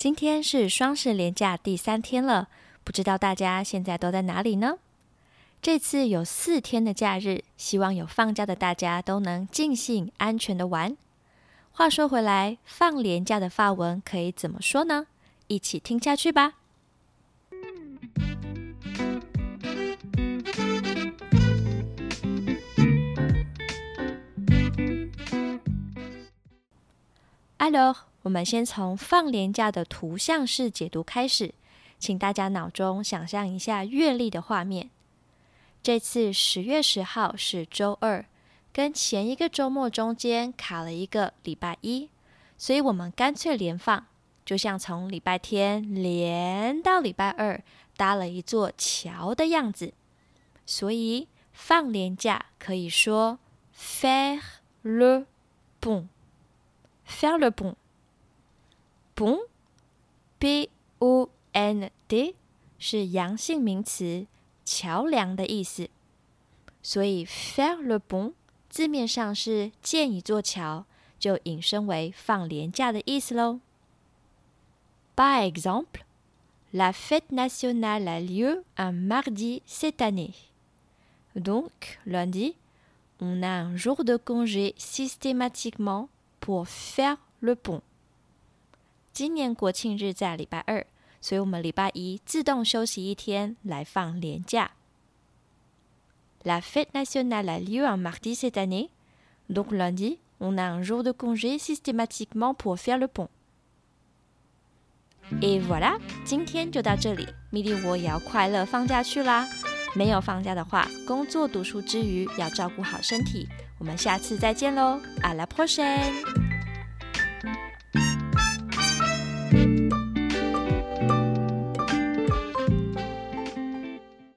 今天是双十连假第三天了，不知道大家现在都在哪里呢？这次有四天的假日，希望有放假的大家都能尽兴、安全的玩。话说回来，放连假的发文可以怎么说呢？一起听下去吧。Alors，我们先从放连假的图像式解读开始，请大家脑中想象一下月历的画面。这次十月十号是周二，跟前一个周末中间卡了一个礼拜一，所以我们干脆连放，就像从礼拜天连到礼拜二，搭了一座桥的样子。所以放连假可以说 faire le pont，faire le pont，pont，p-o-n-d 是阳性名词。桥梁的意思，所以 faire le pont 字面上是建一座桥，就引申为放年假的意思喽。Par exemple, la fête nationale a lieu un mardi cette année. Donc, lundi, on a un jour de congé systématiquement pour faire le pont. 今年国庆日在礼拜二。所以我们礼拜一自动休息一天来放年假。La fête nationale a lieu un mardi cette année, donc lundi, on a un jour de congé systématiquement pour faire le pont. Et voilà，今天就到这里，米莉我也要快乐放假去啦。没有放假的话，工作读书之余要照顾好身体。我们下次再见喽，À la prochaine！